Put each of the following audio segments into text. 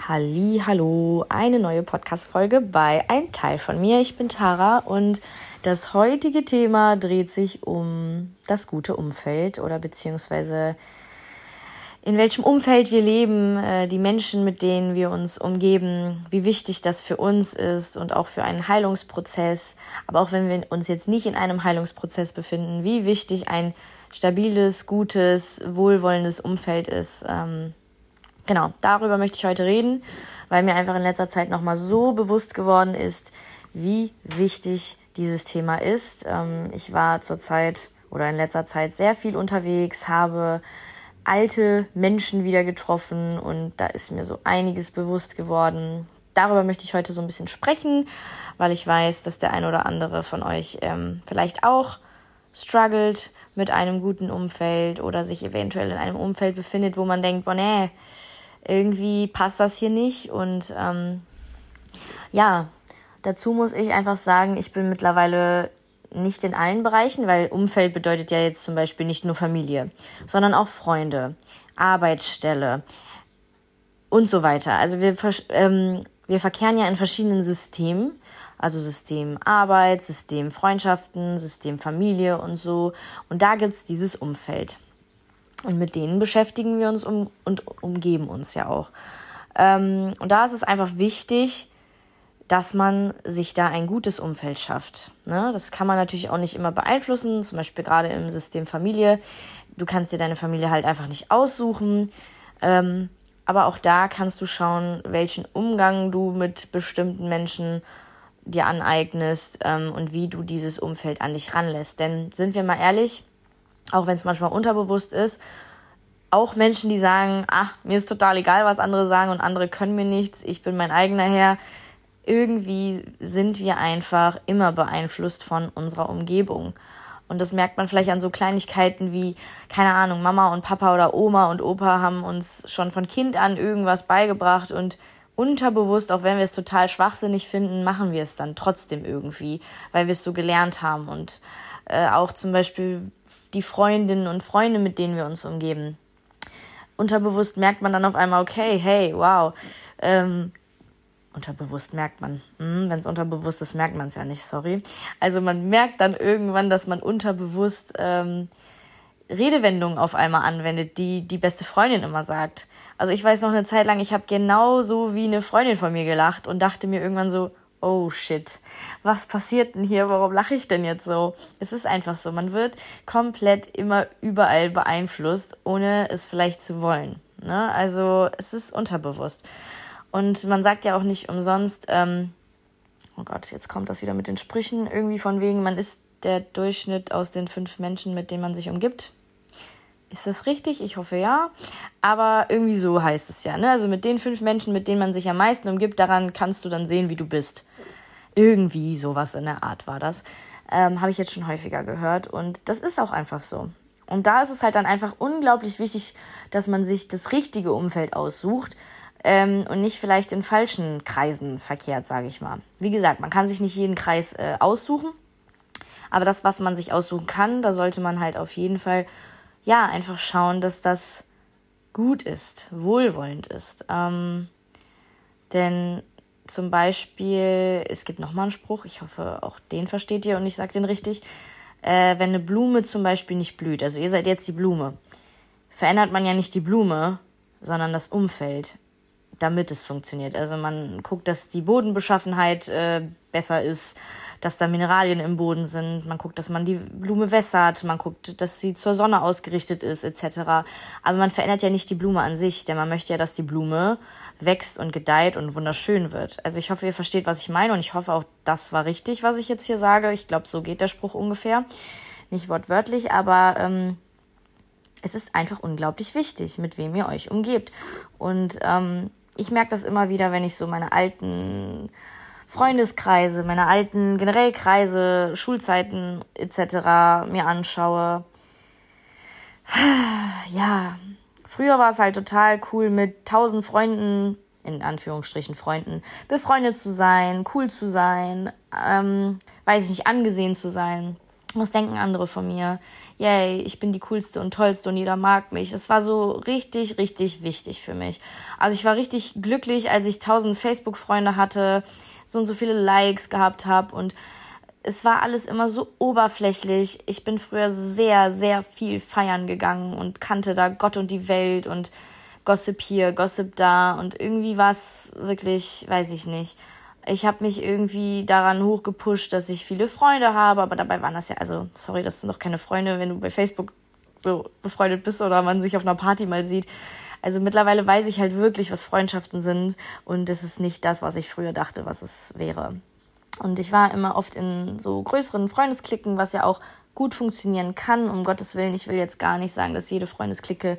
Halli, hallo, eine neue Podcast-Folge bei Ein Teil von mir. Ich bin Tara und das heutige Thema dreht sich um das gute Umfeld oder beziehungsweise in welchem Umfeld wir leben, äh, die Menschen, mit denen wir uns umgeben, wie wichtig das für uns ist und auch für einen Heilungsprozess. Aber auch wenn wir uns jetzt nicht in einem Heilungsprozess befinden, wie wichtig ein stabiles, gutes, wohlwollendes Umfeld ist. Ähm, genau, darüber möchte ich heute reden, weil mir einfach in letzter Zeit nochmal so bewusst geworden ist, wie wichtig dieses Thema ist. Ähm, ich war zurzeit oder in letzter Zeit sehr viel unterwegs, habe alte Menschen wieder getroffen und da ist mir so einiges bewusst geworden. Darüber möchte ich heute so ein bisschen sprechen, weil ich weiß, dass der ein oder andere von euch ähm, vielleicht auch struggelt mit einem guten Umfeld oder sich eventuell in einem Umfeld befindet, wo man denkt, boah, nee, irgendwie passt das hier nicht. Und ähm, ja, dazu muss ich einfach sagen, ich bin mittlerweile nicht in allen Bereichen, weil Umfeld bedeutet ja jetzt zum Beispiel nicht nur Familie, sondern auch Freunde, Arbeitsstelle und so weiter. Also wir, ähm, wir verkehren ja in verschiedenen Systemen, also System Arbeit, System Freundschaften, System Familie und so. Und da gibt's dieses Umfeld. Und mit denen beschäftigen wir uns um, und umgeben uns ja auch. Ähm, und da ist es einfach wichtig, dass man sich da ein gutes Umfeld schafft. Ne? Das kann man natürlich auch nicht immer beeinflussen, zum Beispiel gerade im System Familie. Du kannst dir deine Familie halt einfach nicht aussuchen. Ähm, aber auch da kannst du schauen, welchen Umgang du mit bestimmten Menschen dir aneignest ähm, und wie du dieses Umfeld an dich ranlässt. Denn sind wir mal ehrlich, auch wenn es manchmal unterbewusst ist, auch Menschen, die sagen, ach, mir ist total egal, was andere sagen und andere können mir nichts, ich bin mein eigener Herr. Irgendwie sind wir einfach immer beeinflusst von unserer Umgebung. Und das merkt man vielleicht an so Kleinigkeiten wie, keine Ahnung, Mama und Papa oder Oma und Opa haben uns schon von Kind an irgendwas beigebracht und unterbewusst, auch wenn wir es total schwachsinnig finden, machen wir es dann trotzdem irgendwie, weil wir es so gelernt haben. Und äh, auch zum Beispiel die Freundinnen und Freunde, mit denen wir uns umgeben. Unterbewusst merkt man dann auf einmal, okay, hey, wow. Ähm, unterbewusst merkt man. Hm, Wenn es unterbewusst ist, merkt man es ja nicht, sorry. Also man merkt dann irgendwann, dass man unterbewusst ähm, Redewendungen auf einmal anwendet, die die beste Freundin immer sagt. Also ich weiß noch eine Zeit lang, ich habe genauso wie eine Freundin von mir gelacht und dachte mir irgendwann so, oh shit, was passiert denn hier? Warum lache ich denn jetzt so? Es ist einfach so, man wird komplett immer überall beeinflusst, ohne es vielleicht zu wollen. Ne? Also es ist unterbewusst. Und man sagt ja auch nicht umsonst, ähm, oh Gott, jetzt kommt das wieder mit den Sprüchen, irgendwie von wegen, man ist der Durchschnitt aus den fünf Menschen, mit denen man sich umgibt. Ist das richtig? Ich hoffe ja. Aber irgendwie so heißt es ja. Ne? Also mit den fünf Menschen, mit denen man sich am meisten umgibt, daran kannst du dann sehen, wie du bist. Irgendwie sowas in der Art war das. Ähm, Habe ich jetzt schon häufiger gehört. Und das ist auch einfach so. Und da ist es halt dann einfach unglaublich wichtig, dass man sich das richtige Umfeld aussucht ähm, und nicht vielleicht in falschen Kreisen verkehrt, sage ich mal. Wie gesagt, man kann sich nicht jeden Kreis äh, aussuchen. Aber das, was man sich aussuchen kann, da sollte man halt auf jeden Fall, ja, einfach schauen, dass das gut ist, wohlwollend ist. Ähm, denn zum Beispiel, es gibt nochmal einen Spruch, ich hoffe, auch den versteht ihr und ich sage den richtig. Äh, wenn eine Blume zum Beispiel nicht blüht, also ihr seid jetzt die Blume, verändert man ja nicht die Blume, sondern das Umfeld, damit es funktioniert. Also man guckt, dass die Bodenbeschaffenheit äh, besser ist, dass da Mineralien im Boden sind, man guckt, dass man die Blume wässert, man guckt, dass sie zur Sonne ausgerichtet ist, etc. Aber man verändert ja nicht die Blume an sich, denn man möchte ja, dass die Blume wächst und gedeiht und wunderschön wird. Also ich hoffe, ihr versteht, was ich meine und ich hoffe auch, das war richtig, was ich jetzt hier sage. Ich glaube, so geht der Spruch ungefähr. Nicht wortwörtlich, aber ähm, es ist einfach unglaublich wichtig, mit wem ihr euch umgebt. Und ähm, ich merke das immer wieder, wenn ich so meine alten Freundeskreise, meine alten generell Kreise, Schulzeiten etc. mir anschaue. Ja, früher war es halt total cool mit tausend Freunden, in Anführungsstrichen Freunden, befreundet zu sein, cool zu sein, ähm, weiß ich nicht, angesehen zu sein. Was denken andere von mir? Yay, ich bin die coolste und tollste und jeder mag mich. Das war so richtig, richtig wichtig für mich. Also ich war richtig glücklich, als ich tausend Facebook-Freunde hatte, so und so viele Likes gehabt habe und es war alles immer so oberflächlich. Ich bin früher sehr, sehr viel feiern gegangen und kannte da Gott und die Welt und Gossip hier, Gossip da und irgendwie war es wirklich, weiß ich nicht ich habe mich irgendwie daran hochgepusht, dass ich viele Freunde habe, aber dabei waren das ja, also sorry, das sind doch keine Freunde, wenn du bei Facebook so befreundet bist oder man sich auf einer Party mal sieht. Also mittlerweile weiß ich halt wirklich, was Freundschaften sind und es ist nicht das, was ich früher dachte, was es wäre. Und ich war immer oft in so größeren Freundesklicken, was ja auch gut funktionieren kann, um Gottes Willen. Ich will jetzt gar nicht sagen, dass jede Freundesklicke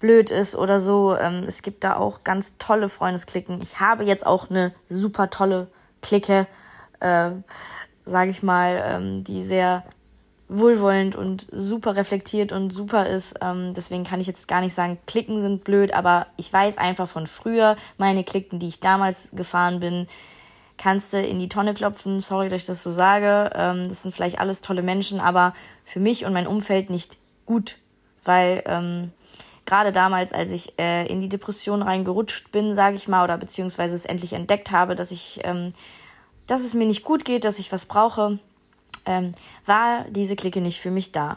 blöd ist oder so. Ähm, es gibt da auch ganz tolle Freundesklicken. Ich habe jetzt auch eine super tolle Clique, äh, sage ich mal, ähm, die sehr wohlwollend und super reflektiert und super ist. Ähm, deswegen kann ich jetzt gar nicht sagen, Klicken sind blöd, aber ich weiß einfach von früher, meine Klicken, die ich damals gefahren bin, kannst du in die Tonne klopfen. Sorry, dass ich das so sage. Ähm, das sind vielleicht alles tolle Menschen, aber für mich und mein Umfeld nicht gut, weil ähm, gerade damals, als ich äh, in die Depression reingerutscht bin, sage ich mal, oder beziehungsweise es endlich entdeckt habe, dass ich, ähm, dass es mir nicht gut geht, dass ich was brauche, ähm, war diese Clique nicht für mich da.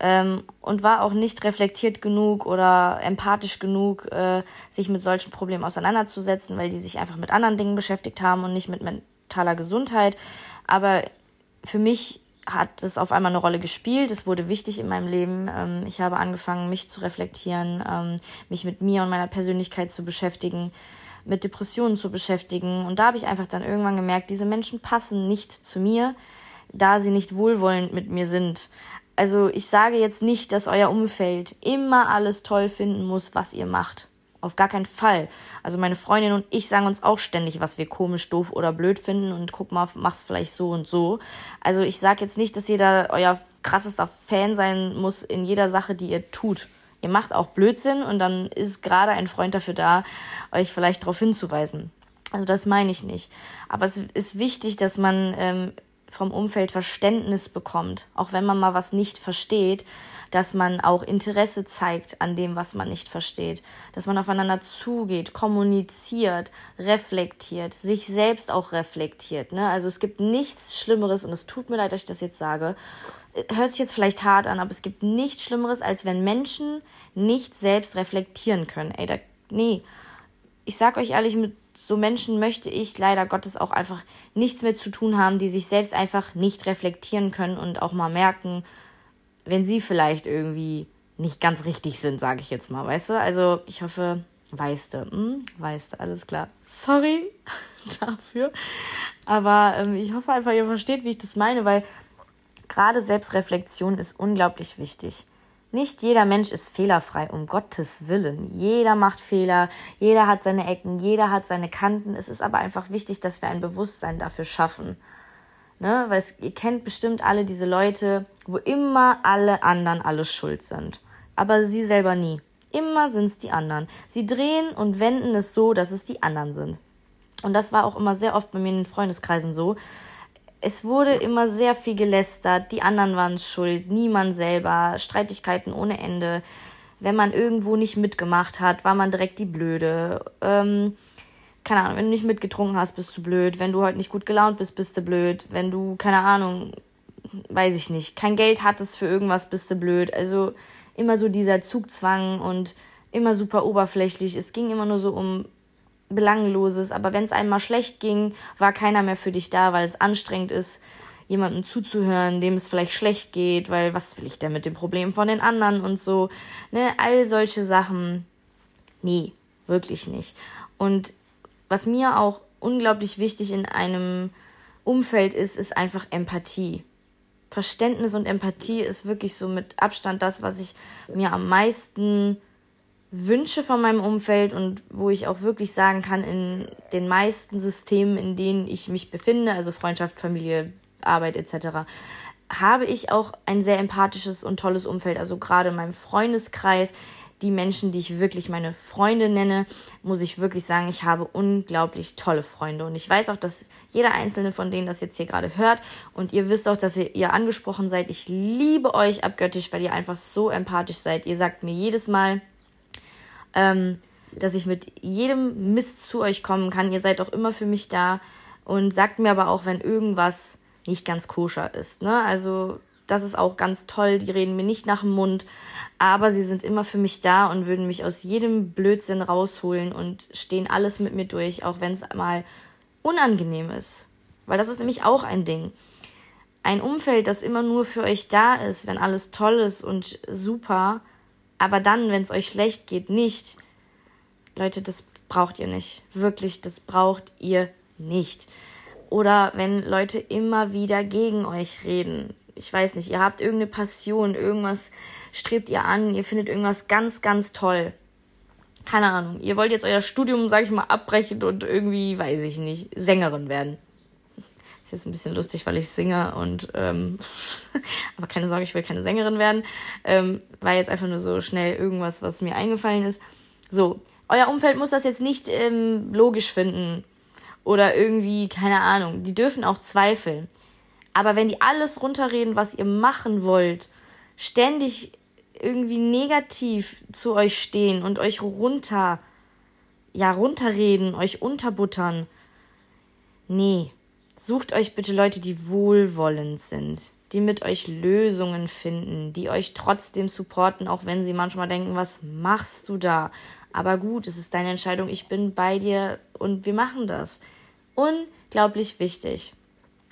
Ähm, und war auch nicht reflektiert genug oder empathisch genug, äh, sich mit solchen Problemen auseinanderzusetzen, weil die sich einfach mit anderen Dingen beschäftigt haben und nicht mit mentaler Gesundheit. Aber für mich hat es auf einmal eine Rolle gespielt. Es wurde wichtig in meinem Leben. Ähm, ich habe angefangen, mich zu reflektieren, ähm, mich mit mir und meiner Persönlichkeit zu beschäftigen, mit Depressionen zu beschäftigen. Und da habe ich einfach dann irgendwann gemerkt, diese Menschen passen nicht zu mir, da sie nicht wohlwollend mit mir sind. Also ich sage jetzt nicht, dass euer Umfeld immer alles toll finden muss, was ihr macht. Auf gar keinen Fall. Also meine Freundin und ich sagen uns auch ständig, was wir komisch, doof oder blöd finden und guck mal, mach's vielleicht so und so. Also ich sag jetzt nicht, dass jeder euer krassester Fan sein muss in jeder Sache, die ihr tut. Ihr macht auch Blödsinn und dann ist gerade ein Freund dafür da, euch vielleicht darauf hinzuweisen. Also das meine ich nicht. Aber es ist wichtig, dass man ähm, vom Umfeld Verständnis bekommt, auch wenn man mal was nicht versteht, dass man auch Interesse zeigt an dem, was man nicht versteht, dass man aufeinander zugeht, kommuniziert, reflektiert, sich selbst auch reflektiert. Ne? Also es gibt nichts Schlimmeres, und es tut mir leid, dass ich das jetzt sage, hört sich jetzt vielleicht hart an, aber es gibt nichts Schlimmeres, als wenn Menschen nicht selbst reflektieren können. Ey, da, nee, ich sag euch ehrlich, mit so Menschen möchte ich leider Gottes auch einfach nichts mehr zu tun haben, die sich selbst einfach nicht reflektieren können und auch mal merken, wenn sie vielleicht irgendwie nicht ganz richtig sind, sage ich jetzt mal, weißt du? Also ich hoffe, weißt du, hm? weißt du, alles klar. Sorry dafür, aber ähm, ich hoffe einfach, ihr versteht, wie ich das meine, weil gerade Selbstreflexion ist unglaublich wichtig. Nicht jeder Mensch ist fehlerfrei, um Gottes Willen. Jeder macht Fehler, jeder hat seine Ecken, jeder hat seine Kanten. Es ist aber einfach wichtig, dass wir ein Bewusstsein dafür schaffen. Ne? Weil es, ihr kennt bestimmt alle diese Leute, wo immer alle anderen alles schuld sind. Aber sie selber nie. Immer sind es die anderen. Sie drehen und wenden es so, dass es die anderen sind. Und das war auch immer sehr oft bei mir in den Freundeskreisen so. Es wurde immer sehr viel gelästert, die anderen waren schuld, niemand selber, Streitigkeiten ohne Ende. Wenn man irgendwo nicht mitgemacht hat, war man direkt die Blöde. Ähm, keine Ahnung, wenn du nicht mitgetrunken hast, bist du blöd. Wenn du heute nicht gut gelaunt bist, bist du blöd. Wenn du, keine Ahnung, weiß ich nicht, kein Geld hattest für irgendwas, bist du blöd. Also immer so dieser Zugzwang und immer super oberflächlich. Es ging immer nur so um Belangloses. Aber wenn es einmal schlecht ging, war keiner mehr für dich da, weil es anstrengend ist, jemandem zuzuhören, dem es vielleicht schlecht geht, weil was will ich denn mit dem Problem von den anderen und so. Ne, all solche Sachen. Nee, wirklich nicht. Und was mir auch unglaublich wichtig in einem Umfeld ist, ist einfach Empathie. Verständnis und Empathie ist wirklich so mit Abstand das, was ich mir am meisten wünsche von meinem Umfeld und wo ich auch wirklich sagen kann, in den meisten Systemen, in denen ich mich befinde, also Freundschaft, Familie, Arbeit etc., habe ich auch ein sehr empathisches und tolles Umfeld. Also gerade in meinem Freundeskreis, die Menschen, die ich wirklich meine Freunde nenne, muss ich wirklich sagen, ich habe unglaublich tolle Freunde. Und ich weiß auch, dass jeder einzelne von denen das jetzt hier gerade hört. Und ihr wisst auch, dass ihr, ihr angesprochen seid. Ich liebe euch abgöttisch, weil ihr einfach so empathisch seid. Ihr sagt mir jedes Mal, ähm, dass ich mit jedem Mist zu euch kommen kann. Ihr seid auch immer für mich da und sagt mir aber auch, wenn irgendwas nicht ganz koscher ist. Ne? Also das ist auch ganz toll. Die reden mir nicht nach dem Mund, aber sie sind immer für mich da und würden mich aus jedem Blödsinn rausholen und stehen alles mit mir durch, auch wenn es mal unangenehm ist. Weil das ist nämlich auch ein Ding. Ein Umfeld, das immer nur für euch da ist, wenn alles toll ist und super, aber dann, wenn es euch schlecht geht, nicht. Leute, das braucht ihr nicht. Wirklich, das braucht ihr nicht. Oder wenn Leute immer wieder gegen euch reden ich weiß nicht, ihr habt irgendeine Passion, irgendwas strebt ihr an, ihr findet irgendwas ganz, ganz toll. Keine Ahnung, ihr wollt jetzt euer Studium, sag ich mal, abbrechen und irgendwie, weiß ich nicht, Sängerin werden. Ist jetzt ein bisschen lustig, weil ich singe und, ähm, aber keine Sorge, ich will keine Sängerin werden. Ähm, war jetzt einfach nur so schnell irgendwas, was mir eingefallen ist. So, euer Umfeld muss das jetzt nicht ähm, logisch finden oder irgendwie, keine Ahnung. Die dürfen auch zweifeln. Aber wenn die alles runterreden, was ihr machen wollt, ständig irgendwie negativ zu euch stehen und euch runter, ja, runterreden, euch unterbuttern. Nee, sucht euch bitte Leute, die wohlwollend sind, die mit euch Lösungen finden, die euch trotzdem supporten, auch wenn sie manchmal denken, was machst du da? Aber gut, es ist deine Entscheidung, ich bin bei dir und wir machen das. Unglaublich wichtig.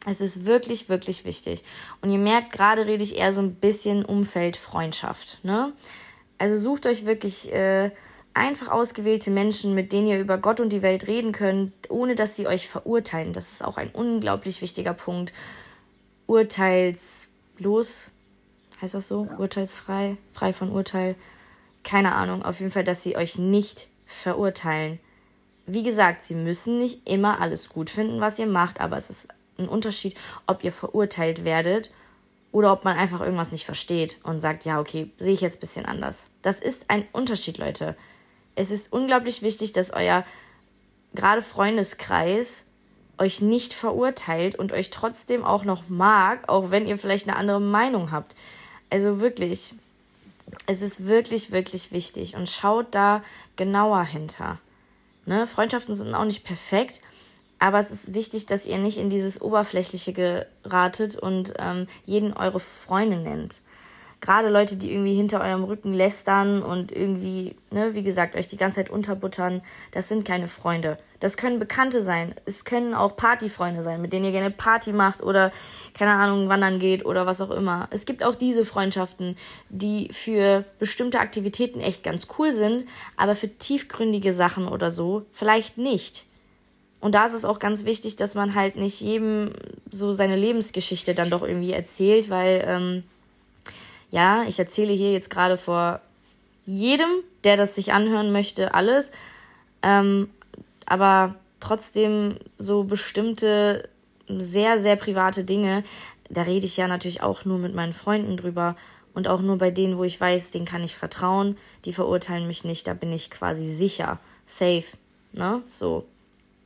Es ist wirklich, wirklich wichtig. Und ihr merkt, gerade rede ich eher so ein bisschen Umfeld Freundschaft. Ne? Also sucht euch wirklich äh, einfach ausgewählte Menschen, mit denen ihr über Gott und die Welt reden könnt, ohne dass sie euch verurteilen. Das ist auch ein unglaublich wichtiger Punkt. Urteilslos, heißt das so? Urteilsfrei, frei von Urteil. Keine Ahnung. Auf jeden Fall, dass sie euch nicht verurteilen. Wie gesagt, sie müssen nicht immer alles gut finden, was ihr macht, aber es ist ein Unterschied, ob ihr verurteilt werdet oder ob man einfach irgendwas nicht versteht und sagt, ja, okay, sehe ich jetzt ein bisschen anders. Das ist ein Unterschied, Leute. Es ist unglaublich wichtig, dass euer gerade Freundeskreis euch nicht verurteilt und euch trotzdem auch noch mag, auch wenn ihr vielleicht eine andere Meinung habt. Also wirklich, es ist wirklich, wirklich wichtig und schaut da genauer hinter. Ne? Freundschaften sind auch nicht perfekt, aber es ist wichtig, dass ihr nicht in dieses Oberflächliche geratet und ähm, jeden eure Freunde nennt. Gerade Leute, die irgendwie hinter eurem Rücken lästern und irgendwie, ne, wie gesagt, euch die ganze Zeit unterbuttern, das sind keine Freunde. Das können Bekannte sein. Es können auch Partyfreunde sein, mit denen ihr gerne Party macht oder, keine Ahnung, wandern geht oder was auch immer. Es gibt auch diese Freundschaften, die für bestimmte Aktivitäten echt ganz cool sind, aber für tiefgründige Sachen oder so vielleicht nicht. Und da ist es auch ganz wichtig, dass man halt nicht jedem so seine Lebensgeschichte dann doch irgendwie erzählt, weil, ähm, ja, ich erzähle hier jetzt gerade vor jedem, der das sich anhören möchte, alles. Ähm, aber trotzdem so bestimmte, sehr, sehr private Dinge, da rede ich ja natürlich auch nur mit meinen Freunden drüber und auch nur bei denen, wo ich weiß, denen kann ich vertrauen, die verurteilen mich nicht, da bin ich quasi sicher, safe, ne, so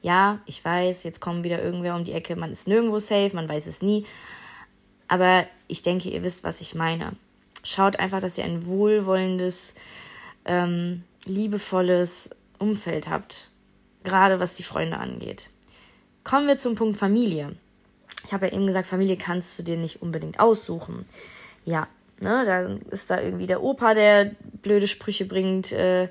ja, ich weiß, jetzt kommen wieder irgendwer um die Ecke, man ist nirgendwo safe, man weiß es nie. Aber ich denke, ihr wisst, was ich meine. Schaut einfach, dass ihr ein wohlwollendes, ähm, liebevolles Umfeld habt, gerade was die Freunde angeht. Kommen wir zum Punkt Familie. Ich habe ja eben gesagt, Familie kannst du dir nicht unbedingt aussuchen. Ja, ne, dann ist da irgendwie der Opa, der blöde Sprüche bringt, äh,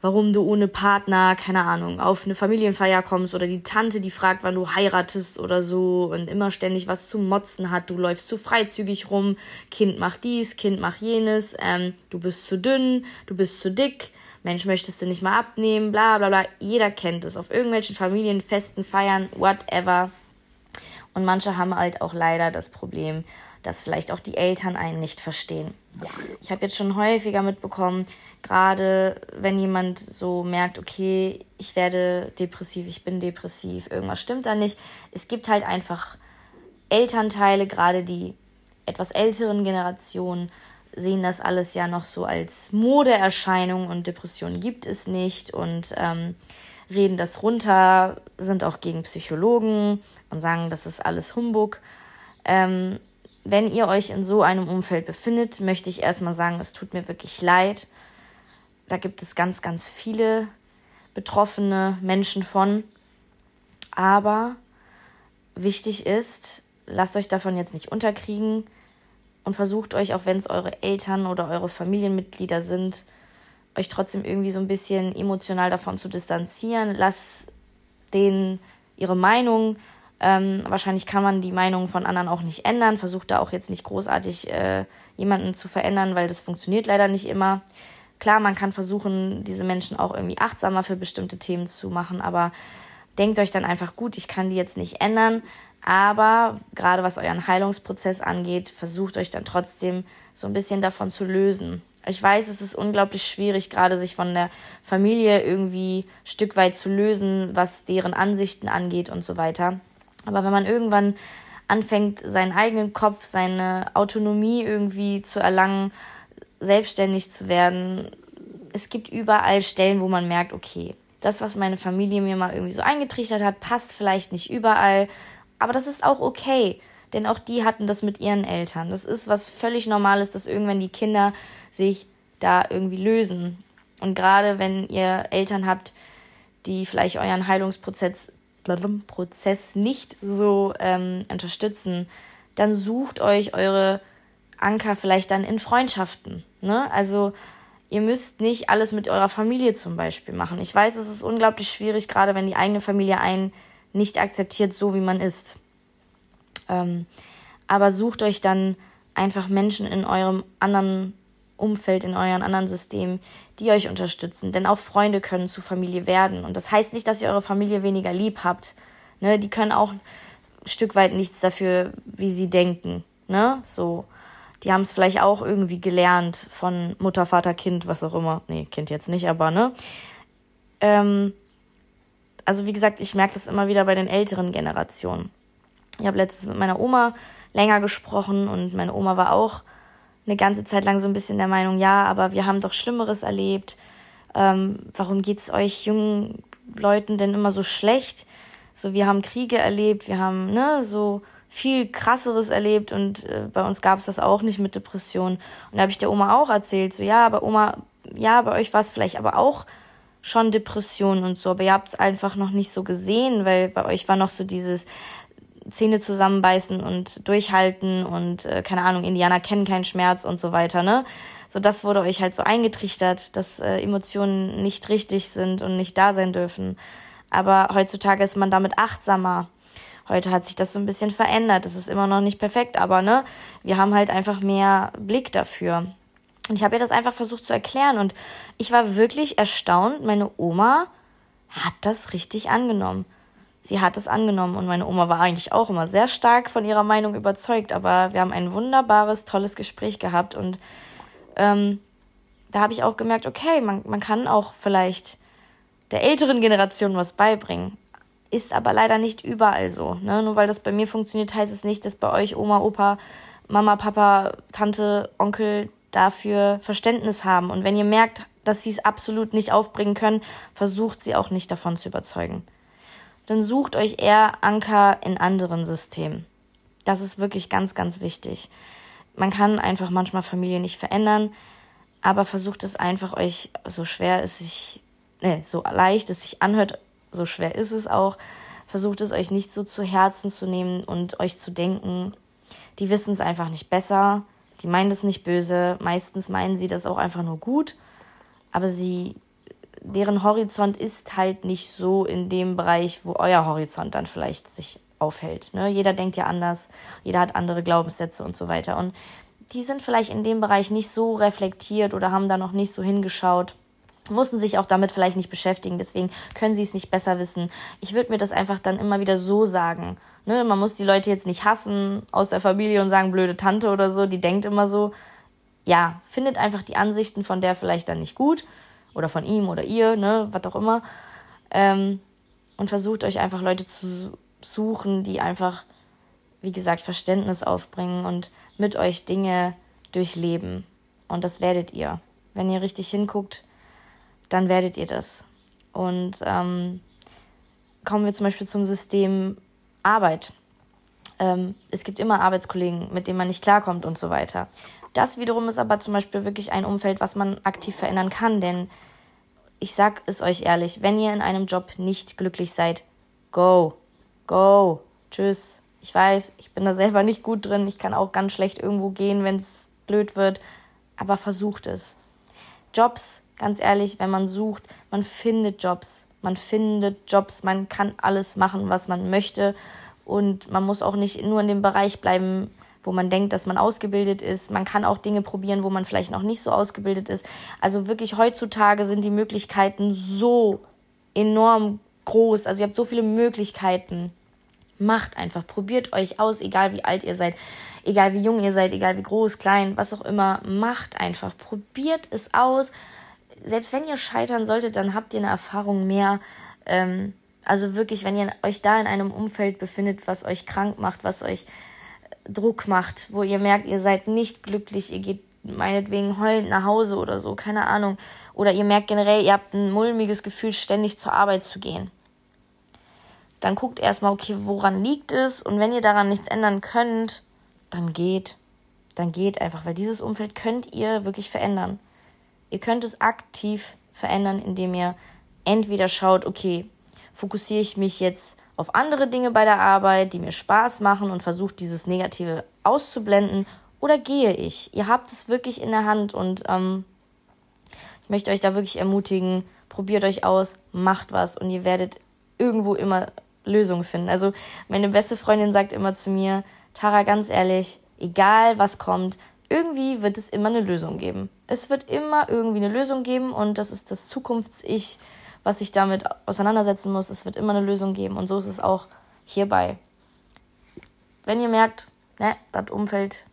warum du ohne Partner, keine Ahnung, auf eine Familienfeier kommst oder die Tante, die fragt, wann du heiratest oder so und immer ständig was zu motzen hat, du läufst zu freizügig rum, Kind macht dies, Kind macht jenes, ähm, du bist zu dünn, du bist zu dick, Mensch, möchtest du nicht mal abnehmen, bla bla bla. Jeder kennt es. Auf irgendwelchen Familienfesten, Feiern, whatever. Und manche haben halt auch leider das Problem, dass vielleicht auch die Eltern einen nicht verstehen. Ich habe jetzt schon häufiger mitbekommen, gerade wenn jemand so merkt, okay, ich werde depressiv, ich bin depressiv, irgendwas stimmt da nicht. Es gibt halt einfach Elternteile, gerade die etwas älteren Generationen, sehen das alles ja noch so als Modeerscheinung und Depressionen gibt es nicht und ähm, reden das runter, sind auch gegen Psychologen und sagen, das ist alles Humbug. Ähm, wenn ihr euch in so einem Umfeld befindet, möchte ich erstmal sagen, es tut mir wirklich leid. Da gibt es ganz, ganz viele betroffene Menschen von. Aber wichtig ist, lasst euch davon jetzt nicht unterkriegen und versucht euch, auch wenn es eure Eltern oder eure Familienmitglieder sind, euch trotzdem irgendwie so ein bisschen emotional davon zu distanzieren. Lasst denen ihre Meinung. Ähm, wahrscheinlich kann man die Meinung von anderen auch nicht ändern. Versucht da auch jetzt nicht großartig äh, jemanden zu verändern, weil das funktioniert leider nicht immer. Klar, man kann versuchen, diese Menschen auch irgendwie achtsamer für bestimmte Themen zu machen, aber denkt euch dann einfach gut, ich kann die jetzt nicht ändern, aber gerade was euren Heilungsprozess angeht, versucht euch dann trotzdem so ein bisschen davon zu lösen. Ich weiß, es ist unglaublich schwierig, gerade sich von der Familie irgendwie Stück weit zu lösen, was deren Ansichten angeht und so weiter. Aber wenn man irgendwann anfängt, seinen eigenen Kopf, seine Autonomie irgendwie zu erlangen, selbstständig zu werden, es gibt überall Stellen, wo man merkt, okay, das, was meine Familie mir mal irgendwie so eingetrichtert hat, passt vielleicht nicht überall, aber das ist auch okay, denn auch die hatten das mit ihren Eltern. Das ist was völlig Normales, dass irgendwann die Kinder sich da irgendwie lösen. Und gerade wenn ihr Eltern habt, die vielleicht euren Heilungsprozess Prozess nicht so ähm, unterstützen, dann sucht euch eure Anker vielleicht dann in Freundschaften. Ne? Also ihr müsst nicht alles mit eurer Familie zum Beispiel machen. Ich weiß, es ist unglaublich schwierig, gerade wenn die eigene Familie einen nicht akzeptiert, so wie man ist. Ähm, aber sucht euch dann einfach Menschen in eurem anderen Umfeld, in euren anderen Systemen, die euch unterstützen. Denn auch Freunde können zu Familie werden. Und das heißt nicht, dass ihr eure Familie weniger lieb habt. Ne? Die können auch ein Stück weit nichts dafür, wie sie denken. Ne? So. Die haben es vielleicht auch irgendwie gelernt von Mutter, Vater, Kind, was auch immer. Nee, Kind jetzt nicht, aber ne? Ähm, also wie gesagt, ich merke das immer wieder bei den älteren Generationen. Ich habe letztens mit meiner Oma länger gesprochen und meine Oma war auch eine ganze Zeit lang so ein bisschen der Meinung, ja, aber wir haben doch Schlimmeres erlebt. Ähm, warum es euch jungen Leuten denn immer so schlecht? So, wir haben Kriege erlebt, wir haben ne, so viel krasseres erlebt und äh, bei uns gab es das auch nicht mit Depressionen. Und da habe ich der Oma auch erzählt, so ja, aber Oma, ja, bei euch war es vielleicht aber auch schon Depressionen und so, aber ihr habt es einfach noch nicht so gesehen, weil bei euch war noch so dieses, Zähne zusammenbeißen und durchhalten und äh, keine Ahnung, Indianer kennen keinen Schmerz und so weiter, ne? So das wurde euch halt so eingetrichtert, dass äh, Emotionen nicht richtig sind und nicht da sein dürfen. Aber heutzutage ist man damit achtsamer. Heute hat sich das so ein bisschen verändert. Es ist immer noch nicht perfekt, aber ne, wir haben halt einfach mehr Blick dafür. Und ich habe ihr das einfach versucht zu erklären und ich war wirklich erstaunt. Meine Oma hat das richtig angenommen sie hat es angenommen und meine Oma war eigentlich auch immer sehr stark von ihrer Meinung überzeugt, aber wir haben ein wunderbares, tolles Gespräch gehabt und ähm, da habe ich auch gemerkt, okay, man, man kann auch vielleicht der älteren Generation was beibringen. Ist aber leider nicht überall so. Ne? Nur weil das bei mir funktioniert, heißt es nicht, dass bei euch Oma, Opa, Mama, Papa, Tante, Onkel dafür Verständnis haben. Und wenn ihr merkt, dass sie es absolut nicht aufbringen können, versucht sie auch nicht davon zu überzeugen dann sucht euch eher Anker in anderen Systemen. Das ist wirklich ganz, ganz wichtig. Man kann einfach manchmal Familie nicht verändern, aber versucht es einfach euch, so schwer es sich, ne, so leicht es sich anhört, so schwer ist es auch, versucht es euch nicht so zu Herzen zu nehmen und euch zu denken, die wissen es einfach nicht besser, die meinen es nicht böse, meistens meinen sie das auch einfach nur gut, aber sie deren Horizont ist halt nicht so in dem Bereich, wo euer Horizont dann vielleicht sich aufhält. Ne? Jeder denkt ja anders, jeder hat andere Glaubenssätze und so weiter. Und die sind vielleicht in dem Bereich nicht so reflektiert oder haben da noch nicht so hingeschaut, mussten sich auch damit vielleicht nicht beschäftigen, deswegen können sie es nicht besser wissen. Ich würde mir das einfach dann immer wieder so sagen. Ne? Man muss die Leute jetzt nicht hassen aus der Familie und sagen, blöde Tante oder so, die denkt immer so. Ja, findet einfach die Ansichten von der vielleicht dann nicht gut oder von ihm oder ihr, ne, was auch immer. Ähm, und versucht euch einfach Leute zu suchen, die einfach, wie gesagt, Verständnis aufbringen und mit euch Dinge durchleben. Und das werdet ihr. Wenn ihr richtig hinguckt, dann werdet ihr das. Und ähm, kommen wir zum Beispiel zum System Arbeit. Ähm, es gibt immer Arbeitskollegen, mit denen man nicht klarkommt und so weiter. Das wiederum ist aber zum Beispiel wirklich ein Umfeld, was man aktiv verändern kann, denn ich sag es euch ehrlich, wenn ihr in einem Job nicht glücklich seid, go, go, tschüss. Ich weiß, ich bin da selber nicht gut drin, ich kann auch ganz schlecht irgendwo gehen, wenn es blöd wird, aber versucht es. Jobs, ganz ehrlich, wenn man sucht, man findet Jobs. Man findet Jobs, man kann alles machen, was man möchte und man muss auch nicht nur in dem Bereich bleiben, wo man denkt, dass man ausgebildet ist. Man kann auch Dinge probieren, wo man vielleicht noch nicht so ausgebildet ist. Also wirklich heutzutage sind die Möglichkeiten so enorm groß. Also ihr habt so viele Möglichkeiten. Macht einfach, probiert euch aus, egal wie alt ihr seid, egal wie jung ihr seid, egal wie groß, klein, was auch immer. Macht einfach, probiert es aus. Selbst wenn ihr scheitern solltet, dann habt ihr eine Erfahrung mehr. Ähm, also wirklich, wenn ihr euch da in einem Umfeld befindet, was euch krank macht, was euch Druck macht, wo ihr merkt, ihr seid nicht glücklich, ihr geht meinetwegen heulend nach Hause oder so, keine Ahnung. Oder ihr merkt generell, ihr habt ein mulmiges Gefühl, ständig zur Arbeit zu gehen. Dann guckt erstmal, okay, woran liegt es? Und wenn ihr daran nichts ändern könnt, dann geht. Dann geht einfach, weil dieses Umfeld könnt ihr wirklich verändern. Ihr könnt es aktiv verändern, indem ihr entweder schaut, okay, fokussiere ich mich jetzt auf andere Dinge bei der Arbeit, die mir Spaß machen und versuche dieses Negative auszublenden oder gehe ich? Ihr habt es wirklich in der Hand und ähm, ich möchte euch da wirklich ermutigen, probiert euch aus, macht was und ihr werdet irgendwo immer Lösungen finden. Also meine beste Freundin sagt immer zu mir, Tara, ganz ehrlich, egal was kommt, irgendwie wird es immer eine Lösung geben. Es wird immer irgendwie eine Lösung geben und das ist das Zukunfts-Ich, was sich damit auseinandersetzen muss. Es wird immer eine Lösung geben. Und so ist es auch hierbei. Wenn ihr merkt, ne, das Umfeld,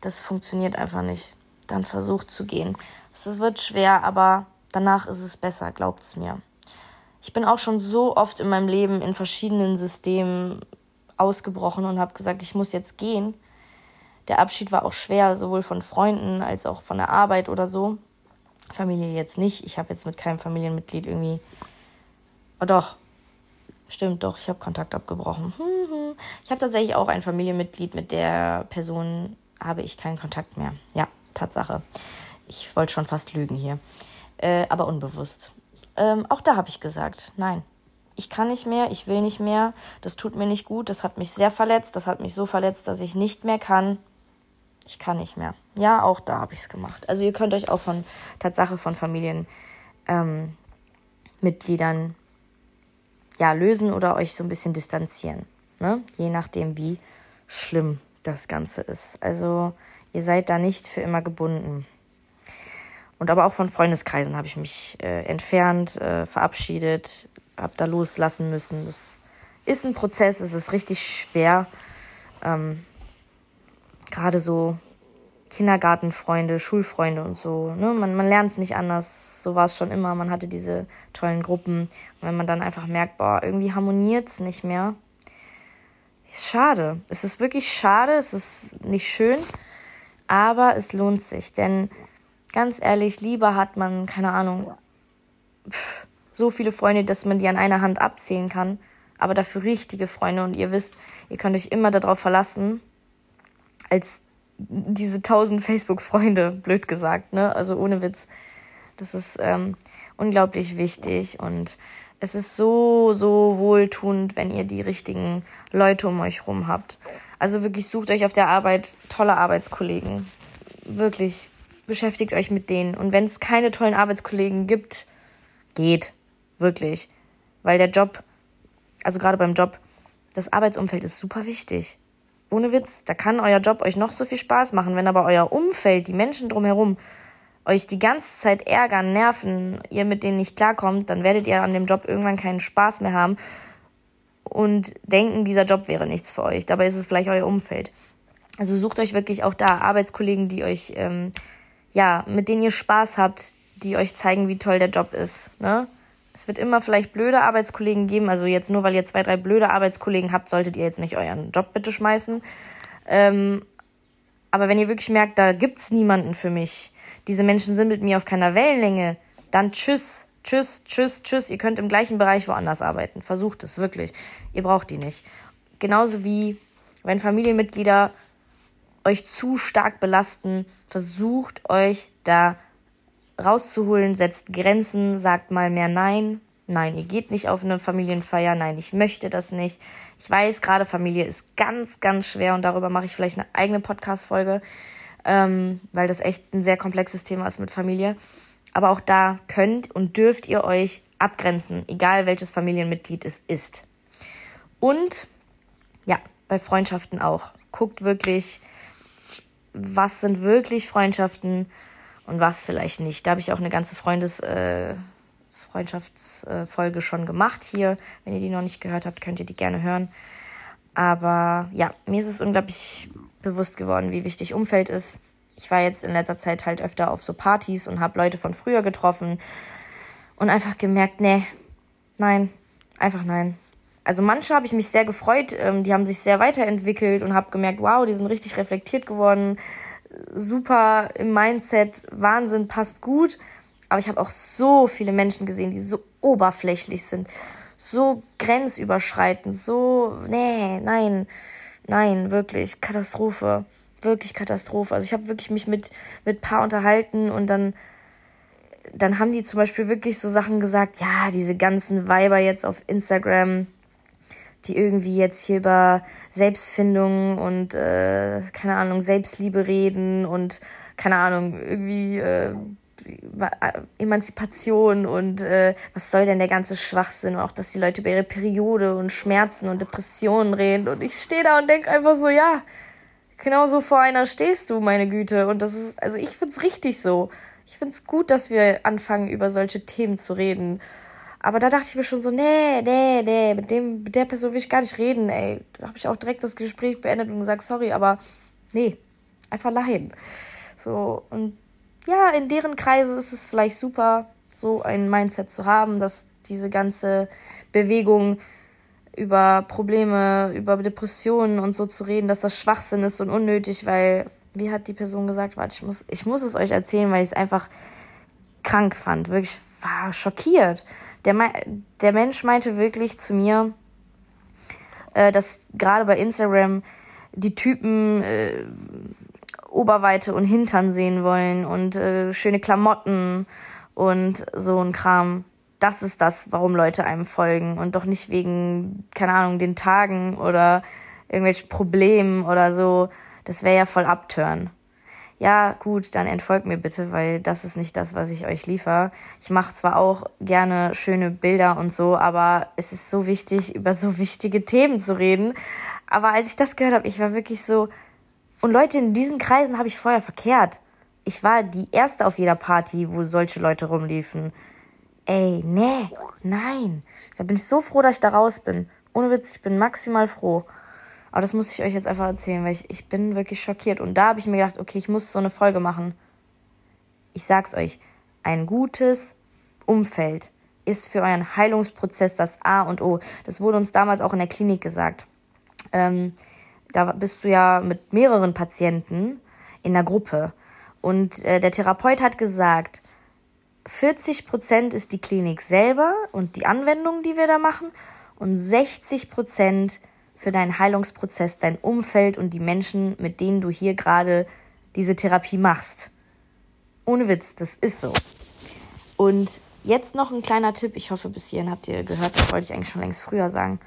das funktioniert einfach nicht, dann versucht zu gehen. Es wird schwer, aber danach ist es besser, glaubt es mir. Ich bin auch schon so oft in meinem Leben in verschiedenen Systemen ausgebrochen und habe gesagt, ich muss jetzt gehen. Der Abschied war auch schwer, sowohl von Freunden als auch von der Arbeit oder so. Familie jetzt nicht. Ich habe jetzt mit keinem Familienmitglied irgendwie. Oh doch. Stimmt doch, ich habe Kontakt abgebrochen. Ich habe tatsächlich auch ein Familienmitglied, mit der Person habe ich keinen Kontakt mehr. Ja, Tatsache. Ich wollte schon fast lügen hier. Äh, aber unbewusst. Ähm, auch da habe ich gesagt, nein, ich kann nicht mehr, ich will nicht mehr, das tut mir nicht gut, das hat mich sehr verletzt, das hat mich so verletzt, dass ich nicht mehr kann. Ich kann nicht mehr. Ja, auch da habe ich es gemacht. Also ihr könnt euch auch von Tatsache von Familienmitgliedern ähm, ja lösen oder euch so ein bisschen distanzieren. Ne? Je nachdem, wie schlimm das Ganze ist. Also ihr seid da nicht für immer gebunden. Und aber auch von Freundeskreisen habe ich mich äh, entfernt, äh, verabschiedet, habe da loslassen müssen. Das ist ein Prozess, es ist richtig schwer. Ähm, gerade so Kindergartenfreunde, Schulfreunde und so. Ne? Man, man lernt es nicht anders. So war es schon immer. Man hatte diese tollen Gruppen. Und wenn man dann einfach merkt, boah, irgendwie harmoniert es nicht mehr, ist schade. Es ist wirklich schade. Es ist nicht schön. Aber es lohnt sich. Denn ganz ehrlich, lieber hat man, keine Ahnung, pff, so viele Freunde, dass man die an einer Hand abzählen kann. Aber dafür richtige Freunde. Und ihr wisst, ihr könnt euch immer darauf verlassen, als diese tausend Facebook-Freunde, blöd gesagt, ne? Also ohne Witz. Das ist ähm, unglaublich wichtig und es ist so, so wohltuend, wenn ihr die richtigen Leute um euch rum habt. Also wirklich sucht euch auf der Arbeit tolle Arbeitskollegen. Wirklich beschäftigt euch mit denen. Und wenn es keine tollen Arbeitskollegen gibt, geht. Wirklich. Weil der Job, also gerade beim Job, das Arbeitsumfeld ist super wichtig ohne Witz, da kann euer Job euch noch so viel Spaß machen, wenn aber euer Umfeld, die Menschen drumherum, euch die ganze Zeit ärgern, nerven, ihr mit denen nicht klarkommt, dann werdet ihr an dem Job irgendwann keinen Spaß mehr haben und denken, dieser Job wäre nichts für euch. Dabei ist es vielleicht euer Umfeld. Also sucht euch wirklich auch da Arbeitskollegen, die euch, ähm, ja, mit denen ihr Spaß habt, die euch zeigen, wie toll der Job ist. Ne? Es wird immer vielleicht blöde Arbeitskollegen geben. Also jetzt nur, weil ihr zwei, drei blöde Arbeitskollegen habt, solltet ihr jetzt nicht euren Job bitte schmeißen. Ähm, aber wenn ihr wirklich merkt, da gibt's niemanden für mich, diese Menschen sind mit mir auf keiner Wellenlänge, dann tschüss, tschüss, tschüss, tschüss. Ihr könnt im gleichen Bereich woanders arbeiten. Versucht es wirklich. Ihr braucht die nicht. Genauso wie wenn Familienmitglieder euch zu stark belasten, versucht euch da rauszuholen, setzt Grenzen, sagt mal mehr Nein. Nein, ihr geht nicht auf eine Familienfeier. Nein, ich möchte das nicht. Ich weiß, gerade Familie ist ganz, ganz schwer und darüber mache ich vielleicht eine eigene Podcast-Folge, ähm, weil das echt ein sehr komplexes Thema ist mit Familie. Aber auch da könnt und dürft ihr euch abgrenzen, egal welches Familienmitglied es ist. Und ja, bei Freundschaften auch. Guckt wirklich, was sind wirklich Freundschaften und was vielleicht nicht. Da habe ich auch eine ganze Freundes, äh, Freundschaftsfolge schon gemacht hier. Wenn ihr die noch nicht gehört habt, könnt ihr die gerne hören. Aber ja, mir ist es unglaublich bewusst geworden, wie wichtig Umfeld ist. Ich war jetzt in letzter Zeit halt öfter auf so Partys und habe Leute von früher getroffen und einfach gemerkt, nee, nein, einfach nein. Also manche habe ich mich sehr gefreut, ähm, die haben sich sehr weiterentwickelt und habe gemerkt, wow, die sind richtig reflektiert geworden, super im Mindset, Wahnsinn, passt gut. Aber ich habe auch so viele Menschen gesehen, die so oberflächlich sind, so grenzüberschreitend, so, nee, nein, nein, wirklich, Katastrophe, wirklich Katastrophe. Also ich habe wirklich mich mit, mit Paar unterhalten und dann, dann haben die zum Beispiel wirklich so Sachen gesagt, ja, diese ganzen Weiber jetzt auf Instagram, die irgendwie jetzt hier über Selbstfindung und, äh, keine Ahnung, Selbstliebe reden und, keine Ahnung, irgendwie, äh, Emanzipation und äh, was soll denn der ganze Schwachsinn und auch, dass die Leute über ihre Periode und Schmerzen und Depressionen reden und ich stehe da und denke einfach so, ja, genau so vor einer stehst du, meine Güte und das ist, also ich find's richtig so. Ich find's gut, dass wir anfangen, über solche Themen zu reden. Aber da dachte ich mir schon so, nee, nee, nee, mit dem, mit der Person will ich gar nicht reden, ey. Da habe ich auch direkt das Gespräch beendet und gesagt, sorry, aber nee, einfach nein. So, und ja, in deren Kreise ist es vielleicht super, so ein Mindset zu haben, dass diese ganze Bewegung über Probleme, über Depressionen und so zu reden, dass das Schwachsinn ist und unnötig, weil, wie hat die Person gesagt, warte, ich muss, ich muss es euch erzählen, weil ich es einfach krank fand, wirklich war schockiert. Der, der Mensch meinte wirklich zu mir, äh, dass gerade bei Instagram die Typen äh, Oberweite und Hintern sehen wollen und äh, schöne Klamotten und so ein Kram. Das ist das, warum Leute einem folgen und doch nicht wegen, keine Ahnung, den Tagen oder irgendwelchen Problemen oder so. Das wäre ja voll abtören. Ja, gut, dann entfolgt mir bitte, weil das ist nicht das, was ich euch liefere. Ich mache zwar auch gerne schöne Bilder und so, aber es ist so wichtig, über so wichtige Themen zu reden. Aber als ich das gehört habe, ich war wirklich so, und Leute, in diesen Kreisen habe ich vorher verkehrt. Ich war die erste auf jeder Party, wo solche Leute rumliefen. Ey, nee, nein. Da bin ich so froh, dass ich da raus bin. Ohne Witz, ich bin maximal froh. Aber das muss ich euch jetzt einfach erzählen, weil ich, ich bin wirklich schockiert. Und da habe ich mir gedacht, okay, ich muss so eine Folge machen. Ich sag's euch, ein gutes Umfeld ist für euren Heilungsprozess das A und O. Das wurde uns damals auch in der Klinik gesagt. Ähm, da bist du ja mit mehreren Patienten in der Gruppe. Und äh, der Therapeut hat gesagt, 40 Prozent ist die Klinik selber und die Anwendungen, die wir da machen, und 60 Prozent für deinen Heilungsprozess, dein Umfeld und die Menschen, mit denen du hier gerade diese Therapie machst. Ohne Witz, das ist so. Und jetzt noch ein kleiner Tipp. Ich hoffe, bis hierhin habt ihr gehört, das wollte ich eigentlich schon längst früher sagen.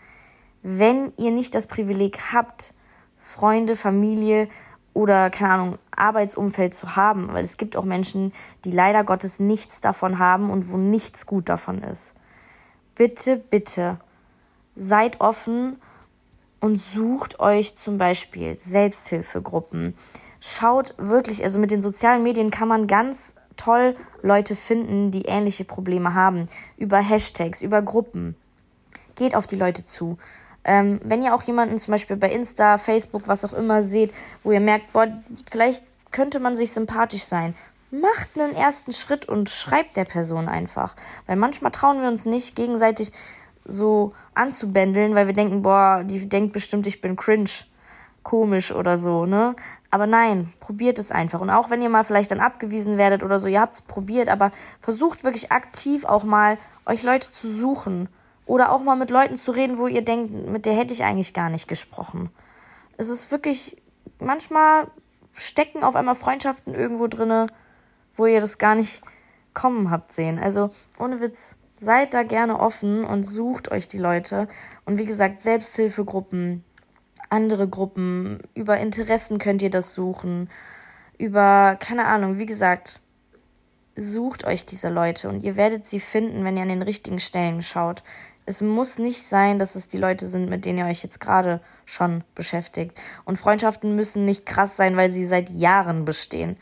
Wenn ihr nicht das Privileg habt, Freunde, Familie oder, keine Ahnung, Arbeitsumfeld zu haben. Weil es gibt auch Menschen, die leider Gottes nichts davon haben und wo nichts gut davon ist. Bitte, bitte, seid offen und sucht euch zum Beispiel Selbsthilfegruppen. Schaut wirklich, also mit den sozialen Medien kann man ganz toll Leute finden, die ähnliche Probleme haben. Über Hashtags, über Gruppen. Geht auf die Leute zu. Ähm, wenn ihr auch jemanden zum Beispiel bei Insta, Facebook, was auch immer seht, wo ihr merkt, boah, vielleicht könnte man sich sympathisch sein, macht einen ersten Schritt und schreibt der Person einfach. Weil manchmal trauen wir uns nicht, gegenseitig so anzubändeln, weil wir denken, boah, die denkt bestimmt, ich bin cringe. komisch oder so, ne? Aber nein, probiert es einfach. Und auch wenn ihr mal vielleicht dann abgewiesen werdet oder so, ihr habt es probiert, aber versucht wirklich aktiv auch mal euch Leute zu suchen. Oder auch mal mit Leuten zu reden, wo ihr denkt, mit der hätte ich eigentlich gar nicht gesprochen. Es ist wirklich, manchmal stecken auf einmal Freundschaften irgendwo drinne, wo ihr das gar nicht kommen habt sehen. Also ohne Witz, seid da gerne offen und sucht euch die Leute. Und wie gesagt, Selbsthilfegruppen, andere Gruppen, über Interessen könnt ihr das suchen, über, keine Ahnung, wie gesagt, sucht euch diese Leute und ihr werdet sie finden, wenn ihr an den richtigen Stellen schaut. Es muss nicht sein, dass es die Leute sind, mit denen ihr euch jetzt gerade schon beschäftigt. Und Freundschaften müssen nicht krass sein, weil sie seit Jahren bestehen.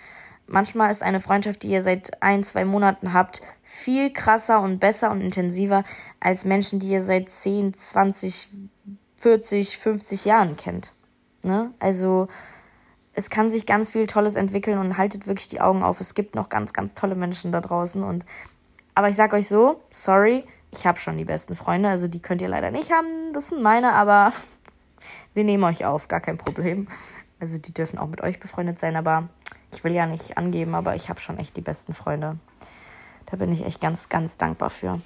Manchmal ist eine Freundschaft, die ihr seit ein, zwei Monaten habt, viel krasser und besser und intensiver als Menschen, die ihr seit 10, 20, 40, 50 Jahren kennt. Ne? Also es kann sich ganz viel Tolles entwickeln und haltet wirklich die Augen auf. Es gibt noch ganz, ganz tolle Menschen da draußen. Und aber ich sag euch so, sorry, ich habe schon die besten Freunde, also die könnt ihr leider nicht haben. Das sind meine, aber wir nehmen euch auf, gar kein Problem. Also die dürfen auch mit euch befreundet sein, aber ich will ja nicht angeben, aber ich habe schon echt die besten Freunde. Da bin ich echt ganz, ganz dankbar für.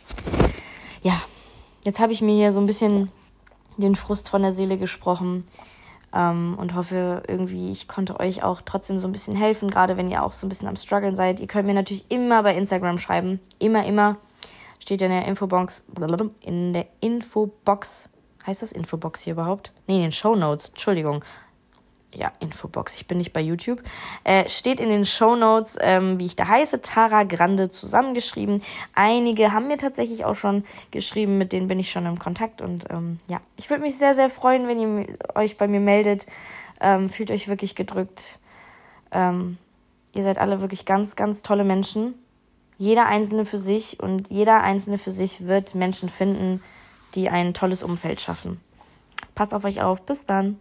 Ja, jetzt habe ich mir hier so ein bisschen den Frust von der Seele gesprochen ähm, und hoffe irgendwie, ich konnte euch auch trotzdem so ein bisschen helfen, gerade wenn ihr auch so ein bisschen am struggeln seid. Ihr könnt mir natürlich immer bei Instagram schreiben, immer, immer. Steht in der Infobox, in der Infobox, heißt das Infobox hier überhaupt? Nee, in den Show Notes, Entschuldigung ja, Infobox, ich bin nicht bei YouTube, äh, steht in den Show Notes, ähm, wie ich da heiße, Tara Grande zusammengeschrieben. Einige haben mir tatsächlich auch schon geschrieben, mit denen bin ich schon im Kontakt und ähm, ja, ich würde mich sehr, sehr freuen, wenn ihr euch bei mir meldet. Ähm, fühlt euch wirklich gedrückt. Ähm, ihr seid alle wirklich ganz, ganz tolle Menschen. Jeder Einzelne für sich und jeder Einzelne für sich wird Menschen finden, die ein tolles Umfeld schaffen. Passt auf euch auf. Bis dann.